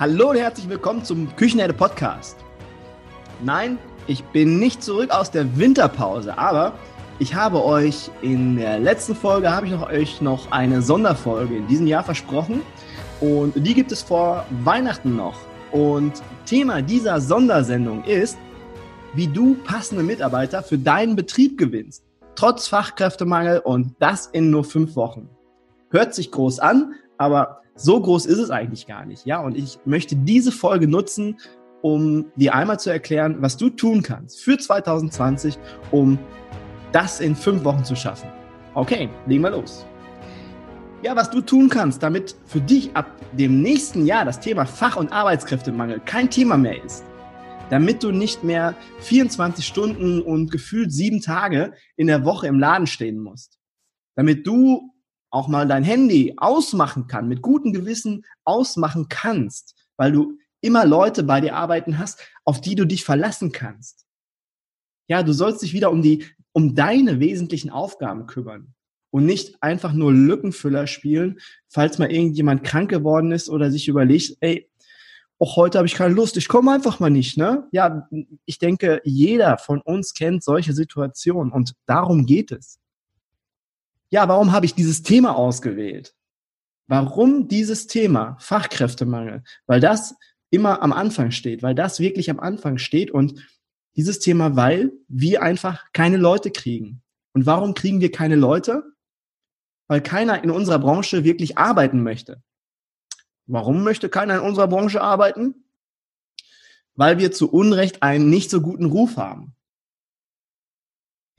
Hallo und herzlich willkommen zum Küchenherde Podcast. Nein, ich bin nicht zurück aus der Winterpause, aber ich habe euch in der letzten Folge habe ich noch, euch noch eine Sonderfolge in diesem Jahr versprochen und die gibt es vor Weihnachten noch. Und Thema dieser Sondersendung ist, wie du passende Mitarbeiter für deinen Betrieb gewinnst, trotz Fachkräftemangel und das in nur fünf Wochen. Hört sich groß an, aber so groß ist es eigentlich gar nicht. Ja, und ich möchte diese Folge nutzen, um dir einmal zu erklären, was du tun kannst für 2020, um das in fünf Wochen zu schaffen. Okay, legen wir los. Ja, was du tun kannst, damit für dich ab dem nächsten Jahr das Thema Fach- und Arbeitskräftemangel kein Thema mehr ist. Damit du nicht mehr 24 Stunden und gefühlt sieben Tage in der Woche im Laden stehen musst. Damit du auch mal dein Handy ausmachen kann, mit gutem Gewissen ausmachen kannst, weil du immer Leute bei dir arbeiten hast, auf die du dich verlassen kannst. Ja, du sollst dich wieder um die, um deine wesentlichen Aufgaben kümmern und nicht einfach nur Lückenfüller spielen, falls mal irgendjemand krank geworden ist oder sich überlegt, ey, auch heute habe ich keine Lust, ich komme einfach mal nicht, ne? Ja, ich denke, jeder von uns kennt solche Situationen und darum geht es. Ja, warum habe ich dieses Thema ausgewählt? Warum dieses Thema Fachkräftemangel? Weil das immer am Anfang steht, weil das wirklich am Anfang steht und dieses Thema, weil wir einfach keine Leute kriegen. Und warum kriegen wir keine Leute? Weil keiner in unserer Branche wirklich arbeiten möchte. Warum möchte keiner in unserer Branche arbeiten? Weil wir zu Unrecht einen nicht so guten Ruf haben.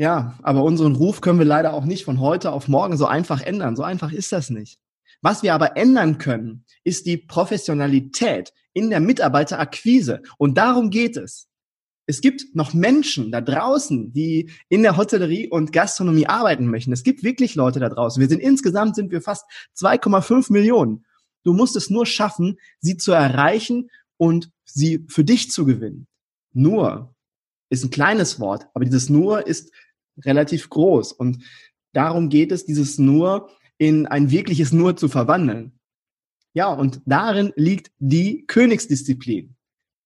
Ja, aber unseren Ruf können wir leider auch nicht von heute auf morgen so einfach ändern. So einfach ist das nicht. Was wir aber ändern können, ist die Professionalität in der Mitarbeiterakquise. Und darum geht es. Es gibt noch Menschen da draußen, die in der Hotellerie und Gastronomie arbeiten möchten. Es gibt wirklich Leute da draußen. Wir sind insgesamt sind wir fast 2,5 Millionen. Du musst es nur schaffen, sie zu erreichen und sie für dich zu gewinnen. Nur ist ein kleines Wort, aber dieses nur ist relativ groß. Und darum geht es, dieses Nur in ein wirkliches Nur zu verwandeln. Ja, und darin liegt die Königsdisziplin.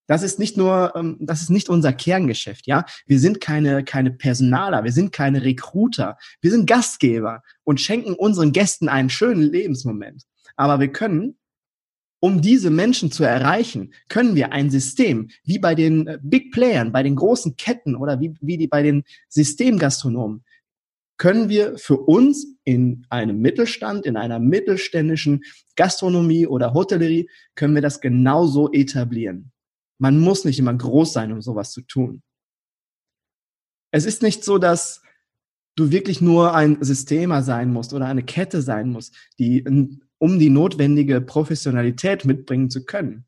Das ist nicht nur, ähm, das ist nicht unser Kerngeschäft, ja. Wir sind keine, keine Personaler, wir sind keine Recruiter, wir sind Gastgeber und schenken unseren Gästen einen schönen Lebensmoment. Aber wir können, um diese Menschen zu erreichen, können wir ein System, wie bei den äh, Big Playern, bei den großen Ketten oder wie, wie die bei den Systemgastronomen, können wir für uns in einem Mittelstand, in einer mittelständischen Gastronomie oder Hotellerie, können wir das genauso etablieren. Man muss nicht immer groß sein, um sowas zu tun. Es ist nicht so, dass du wirklich nur ein Systemer sein musst oder eine Kette sein musst, die, um die notwendige Professionalität mitbringen zu können.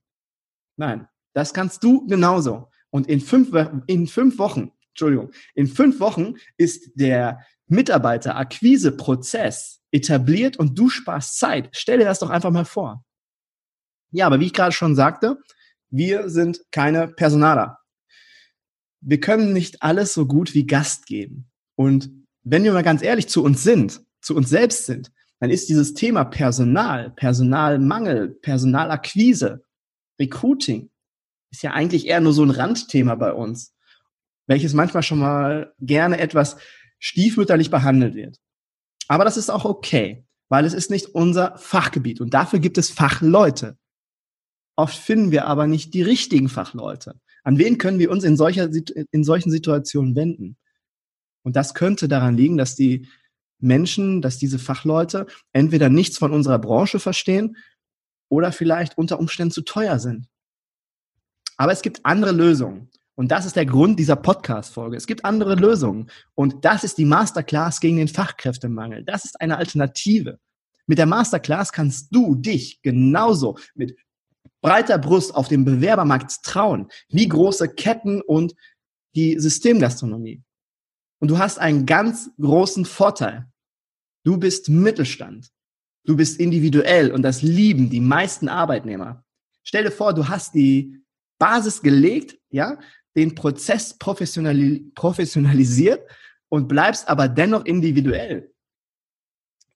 Nein, das kannst du genauso. Und in fünf, in fünf Wochen, Entschuldigung, in fünf Wochen ist der Mitarbeiterakquiseprozess etabliert und du sparst Zeit. Stell dir das doch einfach mal vor. Ja, aber wie ich gerade schon sagte, wir sind keine Personaler. Wir können nicht alles so gut wie Gast geben. Und wenn wir mal ganz ehrlich zu uns sind, zu uns selbst sind, dann ist dieses Thema Personal, Personalmangel, Personalakquise, Recruiting, ist ja eigentlich eher nur so ein Randthema bei uns, welches manchmal schon mal gerne etwas stiefmütterlich behandelt wird. Aber das ist auch okay, weil es ist nicht unser Fachgebiet und dafür gibt es Fachleute. Oft finden wir aber nicht die richtigen Fachleute. An wen können wir uns in, solcher, in solchen Situationen wenden? Und das könnte daran liegen, dass die Menschen, dass diese Fachleute entweder nichts von unserer Branche verstehen oder vielleicht unter Umständen zu teuer sind. Aber es gibt andere Lösungen. Und das ist der Grund dieser Podcast-Folge. Es gibt andere Lösungen. Und das ist die Masterclass gegen den Fachkräftemangel. Das ist eine Alternative. Mit der Masterclass kannst du dich genauso mit breiter Brust auf dem Bewerbermarkt trauen, wie große Ketten und die Systemgastronomie. Und du hast einen ganz großen Vorteil. Du bist Mittelstand. Du bist individuell und das lieben die meisten Arbeitnehmer. Stell dir vor, du hast die Basis gelegt, ja, den Prozess professionali professionalisiert und bleibst aber dennoch individuell.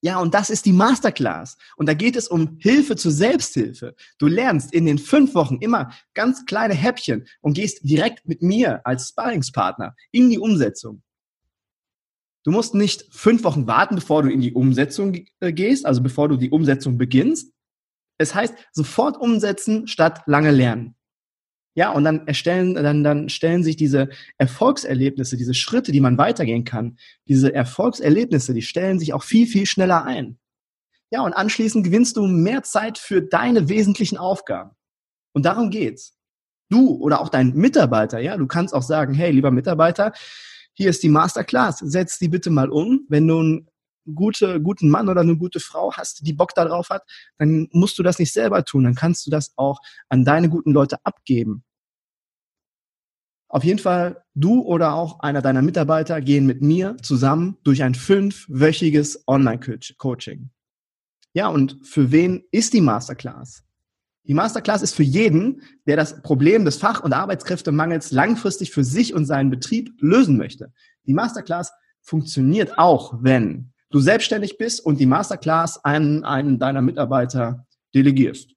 Ja, und das ist die Masterclass. Und da geht es um Hilfe zur Selbsthilfe. Du lernst in den fünf Wochen immer ganz kleine Häppchen und gehst direkt mit mir als Sparringspartner in die Umsetzung. Du musst nicht fünf Wochen warten, bevor du in die Umsetzung äh, gehst, also bevor du die Umsetzung beginnst. Es heißt, sofort umsetzen statt lange lernen. Ja, und dann erstellen, dann, dann stellen sich diese Erfolgserlebnisse, diese Schritte, die man weitergehen kann, diese Erfolgserlebnisse, die stellen sich auch viel, viel schneller ein. Ja, und anschließend gewinnst du mehr Zeit für deine wesentlichen Aufgaben. Und darum geht's. Du oder auch dein Mitarbeiter, ja, du kannst auch sagen, hey, lieber Mitarbeiter, hier ist die Masterclass, setz die bitte mal um. Wenn du einen gute, guten Mann oder eine gute Frau hast, die Bock darauf hat, dann musst du das nicht selber tun. Dann kannst du das auch an deine guten Leute abgeben. Auf jeden Fall, du oder auch einer deiner Mitarbeiter gehen mit mir zusammen durch ein fünfwöchiges Online-Coaching. Ja, und für wen ist die Masterclass? Die Masterclass ist für jeden, der das Problem des Fach- und Arbeitskräftemangels langfristig für sich und seinen Betrieb lösen möchte. Die Masterclass funktioniert auch, wenn du selbstständig bist und die Masterclass an einen deiner Mitarbeiter delegierst.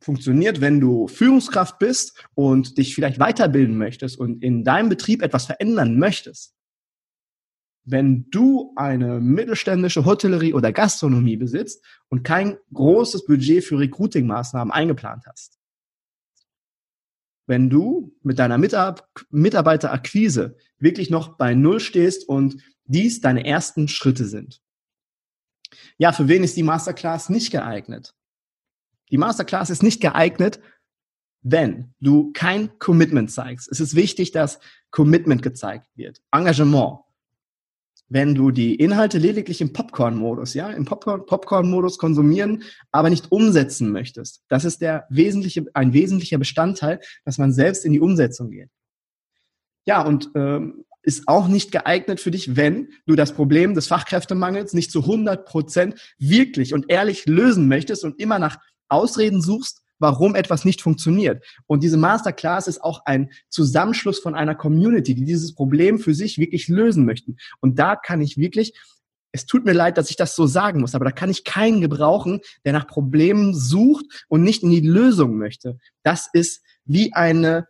Funktioniert, wenn du Führungskraft bist und dich vielleicht weiterbilden möchtest und in deinem Betrieb etwas verändern möchtest. Wenn du eine mittelständische Hotellerie oder Gastronomie besitzt und kein großes Budget für Recruiting-Maßnahmen eingeplant hast. Wenn du mit deiner Mitab Mitarbeiterakquise wirklich noch bei Null stehst und dies deine ersten Schritte sind. Ja, für wen ist die Masterclass nicht geeignet? Die Masterclass ist nicht geeignet, wenn du kein Commitment zeigst. Es ist wichtig, dass Commitment gezeigt wird. Engagement wenn du die Inhalte lediglich im Popcorn-Modus, ja, im Popcorn-Modus konsumieren, aber nicht umsetzen möchtest. Das ist der wesentliche, ein wesentlicher Bestandteil, dass man selbst in die Umsetzung geht. Ja, und ähm, ist auch nicht geeignet für dich, wenn du das Problem des Fachkräftemangels nicht zu 100 Prozent wirklich und ehrlich lösen möchtest und immer nach Ausreden suchst, warum etwas nicht funktioniert. Und diese Masterclass ist auch ein Zusammenschluss von einer Community, die dieses Problem für sich wirklich lösen möchten. Und da kann ich wirklich es tut mir leid, dass ich das so sagen muss, aber da kann ich keinen gebrauchen, der nach Problemen sucht und nicht in die Lösung möchte. Das ist wie eine,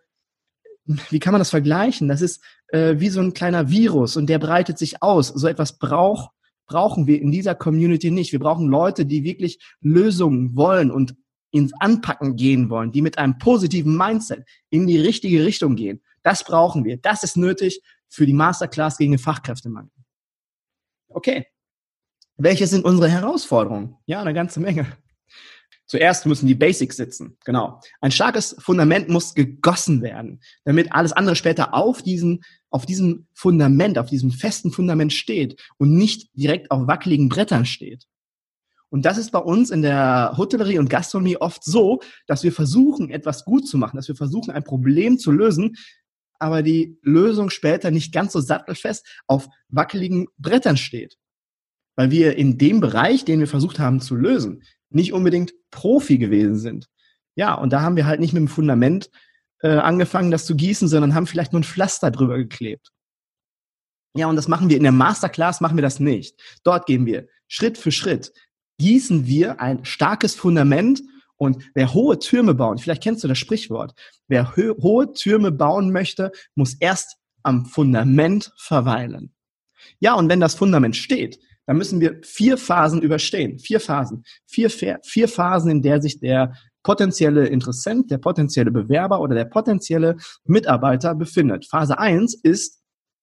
wie kann man das vergleichen? Das ist äh, wie so ein kleiner Virus und der breitet sich aus. So etwas braucht brauchen wir in dieser Community nicht. Wir brauchen Leute, die wirklich Lösungen wollen und ins Anpacken gehen wollen, die mit einem positiven Mindset in die richtige Richtung gehen. Das brauchen wir. Das ist nötig für die Masterclass gegen den Fachkräftemangel. Okay. Welche sind unsere Herausforderungen? Ja, eine ganze Menge. Zuerst müssen die Basics sitzen. Genau. Ein starkes Fundament muss gegossen werden, damit alles andere später auf diesem, auf diesem Fundament, auf diesem festen Fundament steht und nicht direkt auf wackeligen Brettern steht. Und das ist bei uns in der Hotellerie und Gastronomie oft so, dass wir versuchen, etwas gut zu machen, dass wir versuchen, ein Problem zu lösen, aber die Lösung später nicht ganz so sattelfest auf wackeligen Brettern steht. Weil wir in dem Bereich, den wir versucht haben zu lösen, nicht unbedingt Profi gewesen sind. Ja, und da haben wir halt nicht mit dem Fundament äh, angefangen, das zu gießen, sondern haben vielleicht nur ein Pflaster drüber geklebt. Ja, und das machen wir in der Masterclass, machen wir das nicht. Dort gehen wir Schritt für Schritt gießen wir ein starkes Fundament und wer hohe Türme bauen, vielleicht kennst du das Sprichwort, wer hohe Türme bauen möchte, muss erst am Fundament verweilen. Ja, und wenn das Fundament steht, dann müssen wir vier Phasen überstehen. Vier Phasen. Vier, vier Phasen, in der sich der potenzielle Interessent, der potenzielle Bewerber oder der potenzielle Mitarbeiter befindet. Phase eins ist,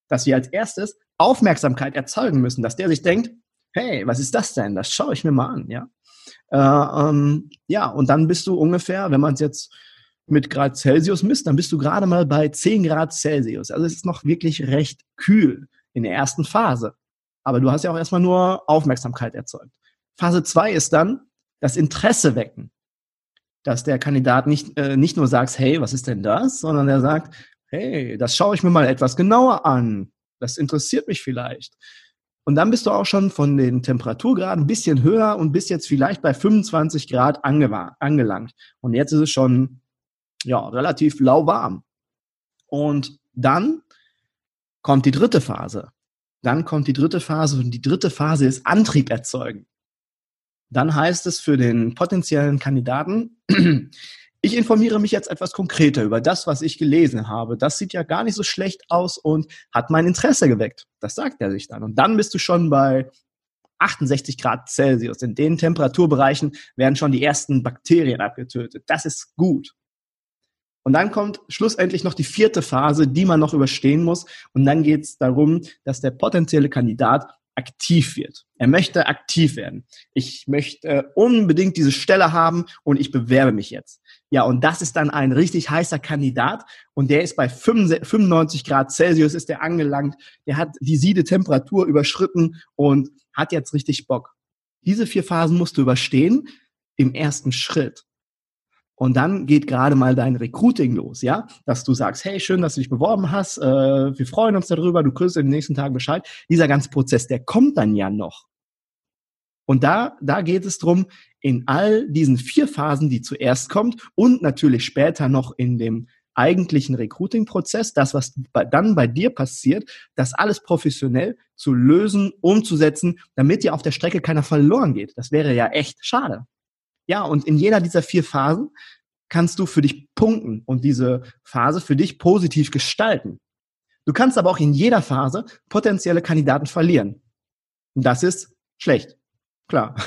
dass wir als erstes Aufmerksamkeit erzeugen müssen, dass der sich denkt, hey, was ist das denn? Das schaue ich mir mal an, ja. Äh, ähm, ja, und dann bist du ungefähr, wenn man es jetzt mit Grad Celsius misst, dann bist du gerade mal bei 10 Grad Celsius. Also es ist noch wirklich recht kühl in der ersten Phase. Aber du hast ja auch erstmal nur Aufmerksamkeit erzeugt. Phase 2 ist dann das Interesse wecken. Dass der Kandidat nicht, äh, nicht nur sagt, hey, was ist denn das, sondern er sagt, hey, das schaue ich mir mal etwas genauer an. Das interessiert mich vielleicht. Und dann bist du auch schon von den Temperaturgraden ein bisschen höher und bist jetzt vielleicht bei 25 Grad angelangt. Und jetzt ist es schon ja, relativ lauwarm. Und dann kommt die dritte Phase. Dann kommt die dritte Phase und die dritte Phase ist Antrieb erzeugen. Dann heißt es für den potenziellen Kandidaten, ich informiere mich jetzt etwas konkreter über das, was ich gelesen habe. Das sieht ja gar nicht so schlecht aus und hat mein Interesse geweckt. Das sagt er sich dann. Und dann bist du schon bei 68 Grad Celsius. In den Temperaturbereichen werden schon die ersten Bakterien abgetötet. Das ist gut. Und dann kommt schlussendlich noch die vierte Phase, die man noch überstehen muss. Und dann geht es darum, dass der potenzielle Kandidat aktiv wird. Er möchte aktiv werden. Ich möchte unbedingt diese Stelle haben und ich bewerbe mich jetzt. Ja, und das ist dann ein richtig heißer Kandidat und der ist bei 95 Grad Celsius ist der angelangt. Der hat die Siedetemperatur überschritten und hat jetzt richtig Bock. Diese vier Phasen musst du überstehen im ersten Schritt. Und dann geht gerade mal dein Recruiting los, ja, dass du sagst, hey, schön, dass du dich beworben hast, äh, wir freuen uns darüber, du kriegst in den nächsten Tagen Bescheid. Dieser ganze Prozess, der kommt dann ja noch. Und da, da geht es drum, in all diesen vier Phasen, die zuerst kommt und natürlich später noch in dem eigentlichen Recruiting-Prozess, das, was dann bei dir passiert, das alles professionell zu lösen, umzusetzen, damit dir auf der Strecke keiner verloren geht. Das wäre ja echt schade. Ja, und in jeder dieser vier Phasen kannst du für dich punkten und diese Phase für dich positiv gestalten. Du kannst aber auch in jeder Phase potenzielle Kandidaten verlieren. Und das ist schlecht. Klar.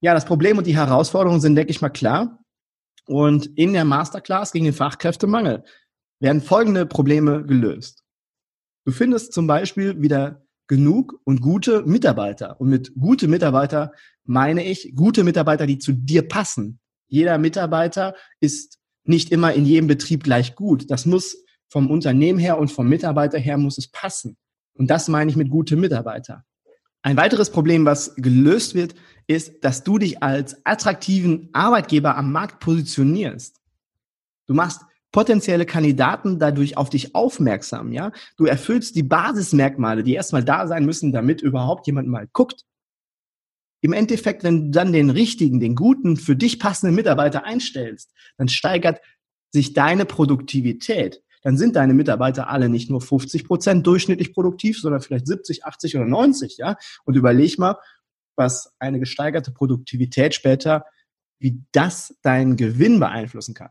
Ja, das Problem und die Herausforderungen sind, denke ich mal, klar. Und in der Masterclass gegen den Fachkräftemangel werden folgende Probleme gelöst. Du findest zum Beispiel wieder genug und gute Mitarbeiter. Und mit gute Mitarbeiter meine ich gute Mitarbeiter, die zu dir passen. Jeder Mitarbeiter ist nicht immer in jedem Betrieb gleich gut. Das muss vom Unternehmen her und vom Mitarbeiter her muss es passen. Und das meine ich mit gute Mitarbeiter. Ein weiteres Problem, was gelöst wird, ist, dass du dich als attraktiven Arbeitgeber am Markt positionierst. Du machst potenzielle Kandidaten dadurch auf dich aufmerksam, ja? Du erfüllst die Basismerkmale, die erstmal da sein müssen, damit überhaupt jemand mal guckt. Im Endeffekt, wenn du dann den richtigen, den guten, für dich passenden Mitarbeiter einstellst, dann steigert sich deine Produktivität. Dann sind deine Mitarbeiter alle nicht nur 50 Prozent durchschnittlich produktiv, sondern vielleicht 70, 80 oder 90, ja? Und überleg mal, was eine gesteigerte Produktivität später, wie das deinen Gewinn beeinflussen kann.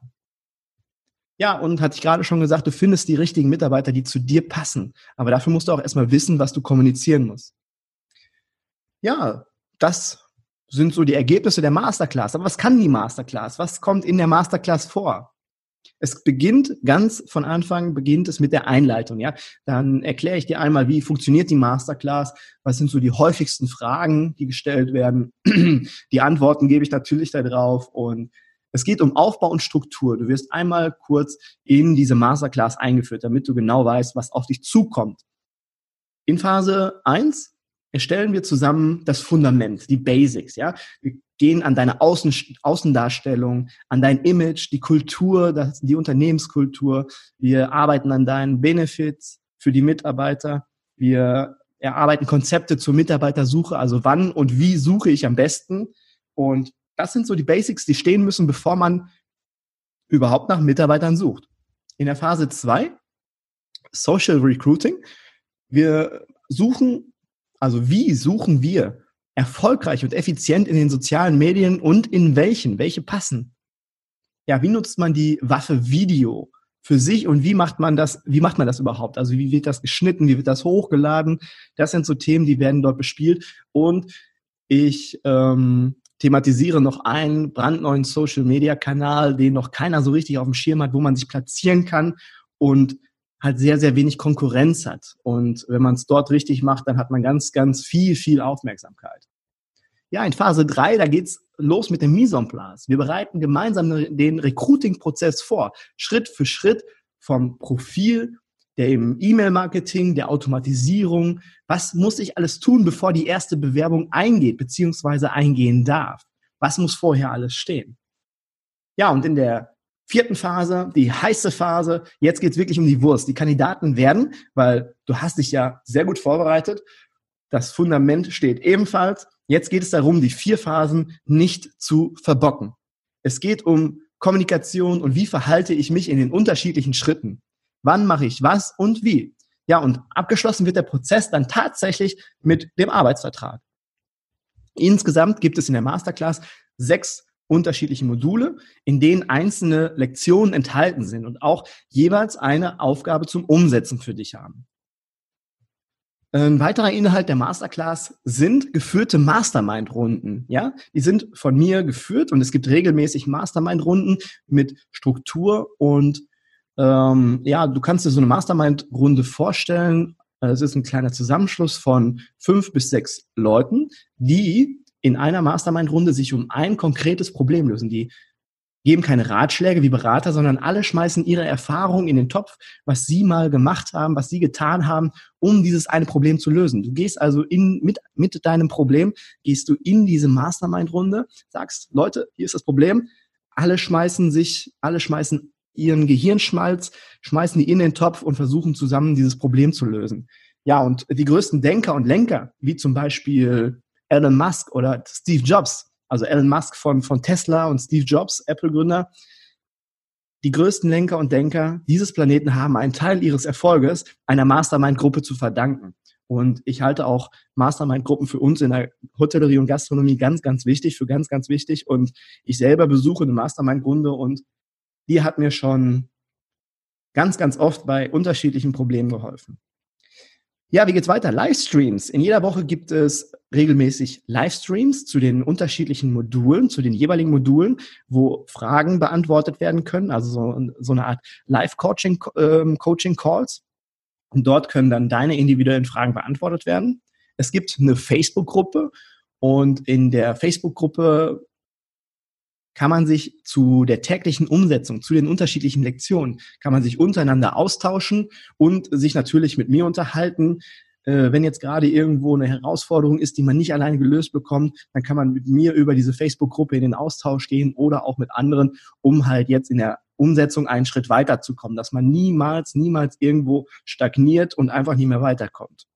Ja, und hatte ich gerade schon gesagt, du findest die richtigen Mitarbeiter, die zu dir passen. Aber dafür musst du auch erstmal wissen, was du kommunizieren musst. Ja, das sind so die Ergebnisse der Masterclass. Aber was kann die Masterclass? Was kommt in der Masterclass vor? Es beginnt ganz von Anfang, beginnt es mit der Einleitung, ja. Dann erkläre ich dir einmal, wie funktioniert die Masterclass, was sind so die häufigsten Fragen, die gestellt werden. Die Antworten gebe ich natürlich da drauf und es geht um Aufbau und Struktur. Du wirst einmal kurz in diese Masterclass eingeführt, damit du genau weißt, was auf dich zukommt. In Phase 1 erstellen wir zusammen das Fundament, die Basics, ja. Wir gehen an deine Außen, Außendarstellung, an dein Image, die Kultur, das, die Unternehmenskultur. Wir arbeiten an deinen Benefits für die Mitarbeiter. Wir erarbeiten Konzepte zur Mitarbeitersuche, also wann und wie suche ich am besten. Und das sind so die Basics, die stehen müssen, bevor man überhaupt nach Mitarbeitern sucht. In der Phase 2, Social Recruiting, wir suchen, also wie suchen wir erfolgreich und effizient in den sozialen Medien und in welchen? Welche passen? Ja, wie nutzt man die Waffe Video für sich und wie macht man das, wie macht man das überhaupt? Also wie wird das geschnitten, wie wird das hochgeladen? Das sind so Themen, die werden dort bespielt. Und ich ähm, thematisiere noch einen brandneuen Social-Media-Kanal, den noch keiner so richtig auf dem Schirm hat, wo man sich platzieren kann und halt sehr, sehr wenig Konkurrenz hat. Und wenn man es dort richtig macht, dann hat man ganz, ganz viel, viel Aufmerksamkeit. Ja, in Phase 3, da geht's los mit dem Mise. Wir bereiten gemeinsam den Recruiting-Prozess vor, Schritt für Schritt vom Profil der im E-Mail-Marketing, der Automatisierung. Was muss ich alles tun, bevor die erste Bewerbung eingeht, beziehungsweise eingehen darf? Was muss vorher alles stehen? Ja, und in der vierten Phase, die heiße Phase, jetzt geht's wirklich um die Wurst. Die Kandidaten werden, weil du hast dich ja sehr gut vorbereitet, das Fundament steht ebenfalls. Jetzt geht es darum, die vier Phasen nicht zu verbocken. Es geht um Kommunikation und wie verhalte ich mich in den unterschiedlichen Schritten. Wann mache ich was und wie? Ja, und abgeschlossen wird der Prozess dann tatsächlich mit dem Arbeitsvertrag. Insgesamt gibt es in der Masterclass sechs unterschiedliche Module, in denen einzelne Lektionen enthalten sind und auch jeweils eine Aufgabe zum Umsetzen für dich haben. Ein weiterer Inhalt der Masterclass sind geführte Mastermind-Runden. Ja, die sind von mir geführt und es gibt regelmäßig Mastermind-Runden mit Struktur und ähm, ja, du kannst dir so eine Mastermind-Runde vorstellen. Es ist ein kleiner Zusammenschluss von fünf bis sechs Leuten, die in einer Mastermind-Runde sich um ein konkretes Problem lösen. Die geben keine Ratschläge wie Berater, sondern alle schmeißen ihre Erfahrungen in den Topf, was sie mal gemacht haben, was sie getan haben, um dieses eine Problem zu lösen. Du gehst also in, mit, mit deinem Problem, gehst du in diese Mastermind-Runde, sagst, Leute, hier ist das Problem. Alle schmeißen sich, alle schmeißen ihren Gehirnschmalz, schmeißen die in den Topf und versuchen zusammen dieses Problem zu lösen. Ja, und die größten Denker und Lenker, wie zum Beispiel Elon Musk oder Steve Jobs, also Elon Musk von, von Tesla und Steve Jobs, Apple-Gründer, die größten Lenker und Denker dieses Planeten haben einen Teil ihres Erfolges einer Mastermind-Gruppe zu verdanken. Und ich halte auch Mastermind-Gruppen für uns in der Hotellerie und Gastronomie ganz, ganz wichtig, für ganz, ganz wichtig. Und ich selber besuche eine Mastermind-Runde und die hat mir schon ganz, ganz oft bei unterschiedlichen Problemen geholfen. Ja, wie geht's weiter? Livestreams. In jeder Woche gibt es regelmäßig Livestreams zu den unterschiedlichen Modulen, zu den jeweiligen Modulen, wo Fragen beantwortet werden können, also so, so eine Art Live-Coaching ähm. Und dort können dann deine individuellen Fragen beantwortet werden. Es gibt eine Facebook-Gruppe und in der Facebook-Gruppe kann man sich zu der täglichen Umsetzung, zu den unterschiedlichen Lektionen, kann man sich untereinander austauschen und sich natürlich mit mir unterhalten. Äh, wenn jetzt gerade irgendwo eine Herausforderung ist, die man nicht alleine gelöst bekommt, dann kann man mit mir über diese Facebook-Gruppe in den Austausch gehen oder auch mit anderen, um halt jetzt in der Umsetzung einen Schritt weiterzukommen, dass man niemals, niemals irgendwo stagniert und einfach nie mehr weiterkommt.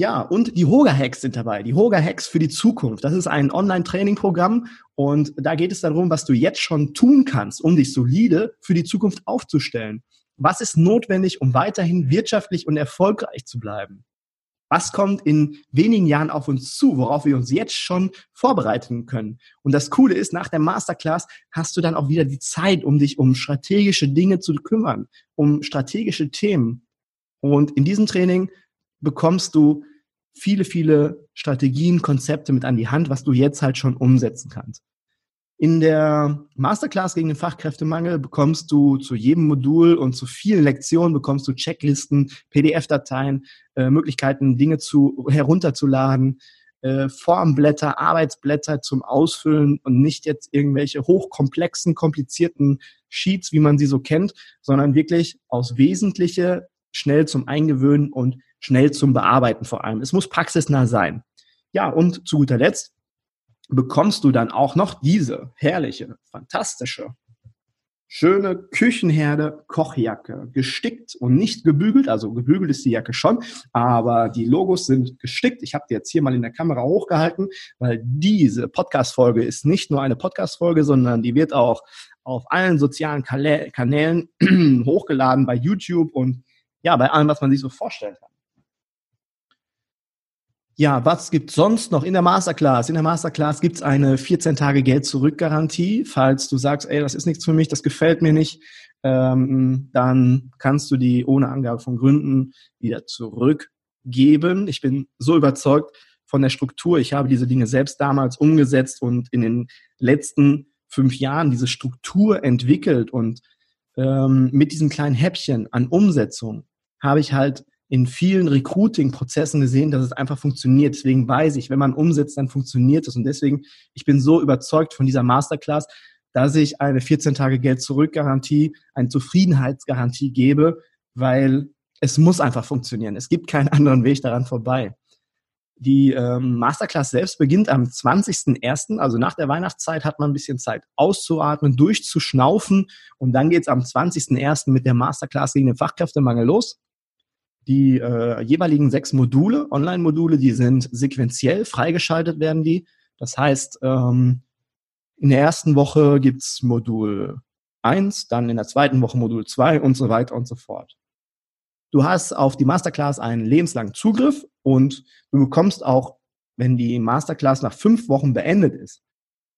Ja, und die Hoga-Hacks sind dabei. Die Hoga-Hacks für die Zukunft. Das ist ein Online-Training-Programm und da geht es darum, was du jetzt schon tun kannst, um dich solide für die Zukunft aufzustellen. Was ist notwendig, um weiterhin wirtschaftlich und erfolgreich zu bleiben? Was kommt in wenigen Jahren auf uns zu, worauf wir uns jetzt schon vorbereiten können? Und das Coole ist, nach der Masterclass hast du dann auch wieder die Zeit, um dich um strategische Dinge zu kümmern, um strategische Themen. Und in diesem Training bekommst du viele, viele Strategien, Konzepte mit an die Hand, was du jetzt halt schon umsetzen kannst. In der Masterclass gegen den Fachkräftemangel bekommst du zu jedem Modul und zu vielen Lektionen bekommst du Checklisten, PDF-Dateien, äh, Möglichkeiten, Dinge zu herunterzuladen, äh, Formblätter, Arbeitsblätter zum Ausfüllen und nicht jetzt irgendwelche hochkomplexen, komplizierten Sheets, wie man sie so kennt, sondern wirklich aus Wesentliche schnell zum Eingewöhnen und schnell zum Bearbeiten vor allem. Es muss praxisnah sein. Ja, und zu guter Letzt bekommst du dann auch noch diese herrliche, fantastische, schöne Küchenherde Kochjacke, gestickt und nicht gebügelt. Also gebügelt ist die Jacke schon, aber die Logos sind gestickt. Ich habe die jetzt hier mal in der Kamera hochgehalten, weil diese Podcast-Folge ist nicht nur eine Podcast-Folge, sondern die wird auch auf allen sozialen Kanälen hochgeladen bei YouTube und ja, bei allem, was man sich so vorstellen kann. Ja, was gibt sonst noch in der Masterclass? In der Masterclass gibt's eine 14 Tage Geld-Zurück-Garantie. Falls du sagst, ey, das ist nichts für mich, das gefällt mir nicht, ähm, dann kannst du die ohne Angabe von Gründen wieder zurückgeben. Ich bin so überzeugt von der Struktur. Ich habe diese Dinge selbst damals umgesetzt und in den letzten fünf Jahren diese Struktur entwickelt und ähm, mit diesem kleinen Häppchen an Umsetzung habe ich halt in vielen Recruiting-Prozessen gesehen, dass es einfach funktioniert. Deswegen weiß ich, wenn man umsetzt, dann funktioniert es. Und deswegen, ich bin so überzeugt von dieser Masterclass, dass ich eine 14 Tage Geld zurück Garantie, eine Zufriedenheitsgarantie gebe, weil es muss einfach funktionieren. Es gibt keinen anderen Weg daran vorbei. Die ähm, Masterclass selbst beginnt am 20.01., also nach der Weihnachtszeit hat man ein bisschen Zeit auszuatmen, durchzuschnaufen und dann geht's am 20.01. mit der Masterclass gegen den Fachkräftemangel los. Die äh, jeweiligen sechs Module, Online-Module, die sind sequenziell freigeschaltet werden die. Das heißt, ähm, in der ersten Woche gibt's Modul 1, dann in der zweiten Woche Modul 2 und so weiter und so fort. Du hast auf die Masterclass einen lebenslangen Zugriff und du bekommst auch, wenn die Masterclass nach fünf Wochen beendet ist,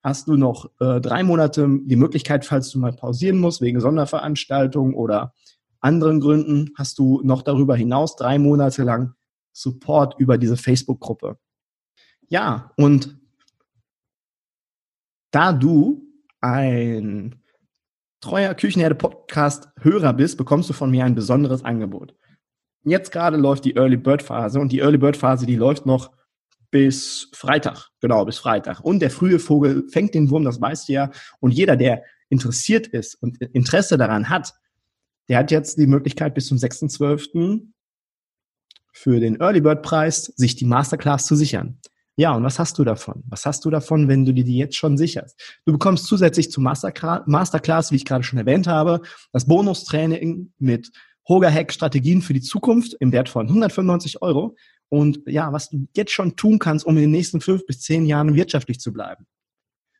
hast du noch äh, drei Monate die Möglichkeit, falls du mal pausieren musst, wegen Sonderveranstaltungen oder anderen Gründen, hast du noch darüber hinaus drei Monate lang Support über diese Facebook-Gruppe. Ja, und da du ein treuer Küchenherde-Podcast-Hörer bist, bekommst du von mir ein besonderes Angebot. Jetzt gerade läuft die Early Bird Phase und die Early Bird Phase, die läuft noch bis Freitag. Genau, bis Freitag. Und der frühe Vogel fängt den Wurm, das weißt du ja. Und jeder, der interessiert ist und Interesse daran hat, der hat jetzt die Möglichkeit bis zum 6.12. für den Early Bird Preis sich die Masterclass zu sichern. Ja, und was hast du davon? Was hast du davon, wenn du dir die jetzt schon sicherst? Du bekommst zusätzlich zum Masterclass, wie ich gerade schon erwähnt habe, das Bonustraining mit Hoga Hack Strategien für die Zukunft im Wert von 195 Euro. Und ja, was du jetzt schon tun kannst, um in den nächsten fünf bis zehn Jahren wirtschaftlich zu bleiben.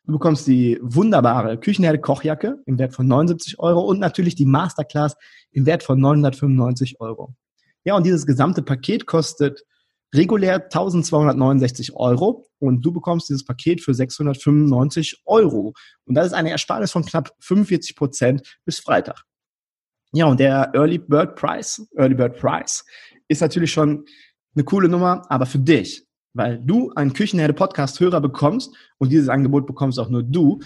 Du bekommst die wunderbare Küchenherde Kochjacke im Wert von 79 Euro und natürlich die Masterclass im Wert von 995 Euro. Ja, und dieses gesamte Paket kostet regulär 1269 Euro und du bekommst dieses Paket für 695 Euro. Und das ist eine Ersparnis von knapp 45 Prozent bis Freitag. Ja, und der Early Bird Price, Early Bird Price ist natürlich schon eine coole Nummer, aber für dich, weil du einen Küchenherde Podcast Hörer bekommst und dieses Angebot bekommst auch nur du,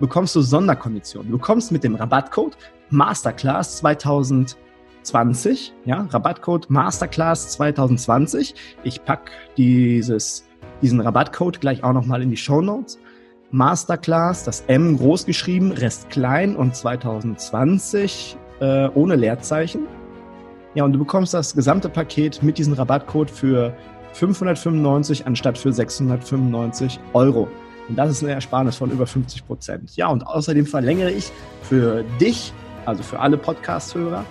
bekommst du Sonderkonditionen. Du bekommst mit dem Rabattcode Masterclass 2000 20, ja, Rabattcode Masterclass 2020. Ich pack dieses, diesen Rabattcode gleich auch nochmal in die Show Notes. Masterclass, das M groß geschrieben, Rest klein und 2020 äh, ohne Leerzeichen. Ja, und du bekommst das gesamte Paket mit diesem Rabattcode für 595 anstatt für 695 Euro. Und das ist eine Ersparnis von über 50 Prozent. Ja, und außerdem verlängere ich für dich, also für alle Podcast-Hörer,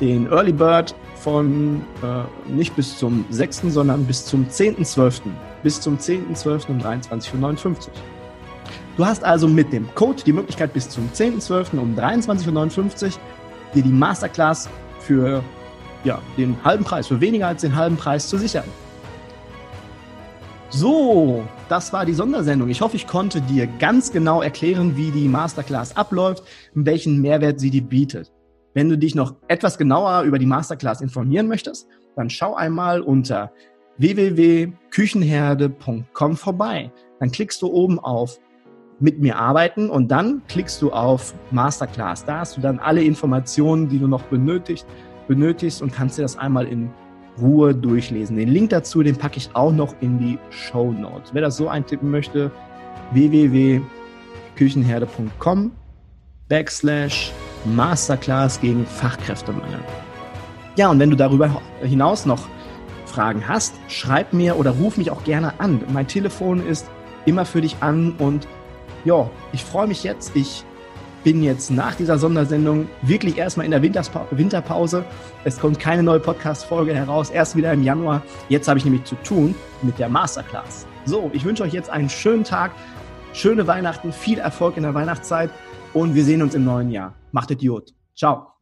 den Early Bird von äh, nicht bis zum 6., sondern bis zum 10.12. Bis zum 10.12. um 23.59 Uhr. Du hast also mit dem Code die Möglichkeit bis zum 10.12. um 23.59 Uhr dir die Masterclass für ja, den halben Preis, für weniger als den halben Preis zu sichern. So, das war die Sondersendung. Ich hoffe, ich konnte dir ganz genau erklären, wie die Masterclass abläuft und welchen Mehrwert sie dir bietet. Wenn du dich noch etwas genauer über die Masterclass informieren möchtest, dann schau einmal unter www.küchenherde.com vorbei. Dann klickst du oben auf mit mir arbeiten und dann klickst du auf Masterclass. Da hast du dann alle Informationen, die du noch benötigst, benötigst und kannst dir das einmal in Ruhe durchlesen. Den Link dazu, den packe ich auch noch in die Show Notes. Wer das so eintippen möchte, www.küchenherde.com backslash Masterclass gegen Fachkräftemangel. Ja, und wenn du darüber hinaus noch Fragen hast, schreib mir oder ruf mich auch gerne an. Mein Telefon ist immer für dich an und ja, ich freue mich jetzt. Ich bin jetzt nach dieser Sondersendung wirklich erstmal in der Winterpause. Es kommt keine neue Podcast-Folge heraus, erst wieder im Januar. Jetzt habe ich nämlich zu tun mit der Masterclass. So, ich wünsche euch jetzt einen schönen Tag, schöne Weihnachten, viel Erfolg in der Weihnachtszeit und wir sehen uns im neuen Jahr. Macht Idiot. Ciao.